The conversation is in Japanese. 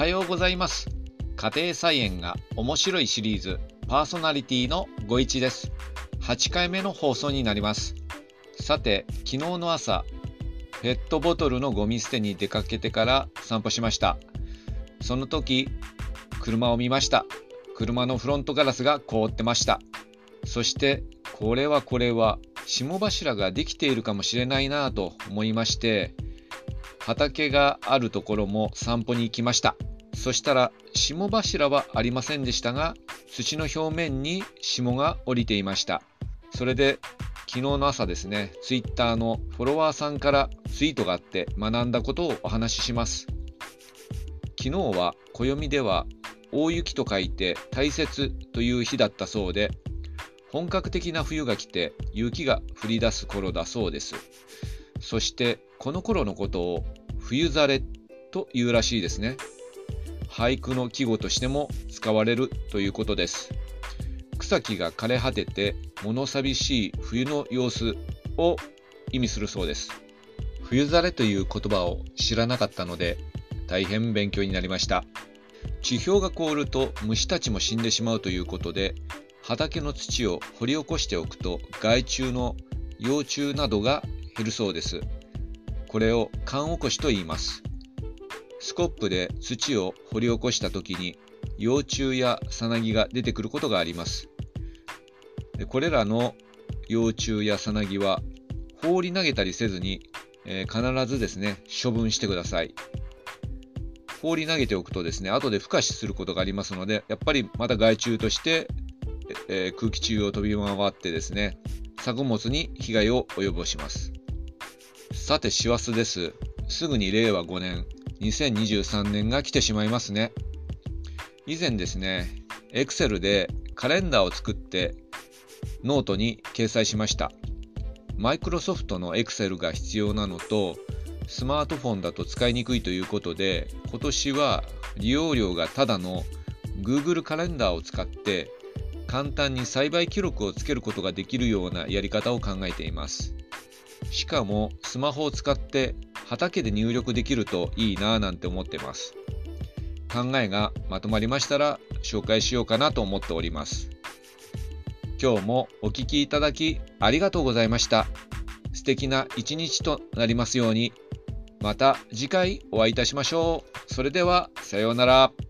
はようございます。家庭菜園が面白いシリーズパーソナリティのご一です。8回目の放送になります。さて昨日の朝ペットボトルのゴミ捨てに出かけてから散歩しました。その時車を見ました。車のフロントガラスが凍ってました。そしてこれはこれは霜柱ができているかもしれないなぁと思いまして畑があるところも散歩に行きました。そしたら霜柱はありませんでしたが、土の表面に霜が降りていました。それで昨日の朝ですね、ツイッターのフォロワーさんからツイートがあって学んだことをお話しします。昨日は暦では大雪と書いて大雪という日だったそうで、本格的な冬が来て雪が降り出す頃だそうです。そしてこの頃のことを冬ざれというらしいですね。俳句の季語としても使われるということです。草木が枯れ果てて物寂しい冬の様子を意味するそうです。冬ざれという言葉を知らなかったので大変勉強になりました。地表が凍ると虫たちも死んでしまうということで畑の土を掘り起こしておくと害虫の幼虫などが減るそうです。これを缶起こしと言います。スコップで土を掘り起こした時に幼虫やさなぎが出てくることがあります。これらの幼虫やさなぎは放り投げたりせずに、えー、必ずですね、処分してください。放り投げておくとですね、後で孵化しすることがありますので、やっぱりまた害虫として、えー、空気中を飛び回ってですね、作物に被害を及ぼします。さて、師走です。すぐに令和5年、2023年が来てしまいますね。以前ですね、Excel でカレンダーを作ってノートに掲載しました。マイクロソフトの Excel が必要なのと、スマートフォンだと使いにくいということで、今年は利用料がただの Google カレンダーを使って簡単に栽培記録をつけることができるようなやり方を考えています。しかもスマホを使って畑で入力できるといいなぁなんて思ってます。考えがまとまりましたら紹介しようかなと思っております。今日もお聴きいただきありがとうございました。素敵な一日となりますように。また次回お会いいたしましょう。それではさようなら。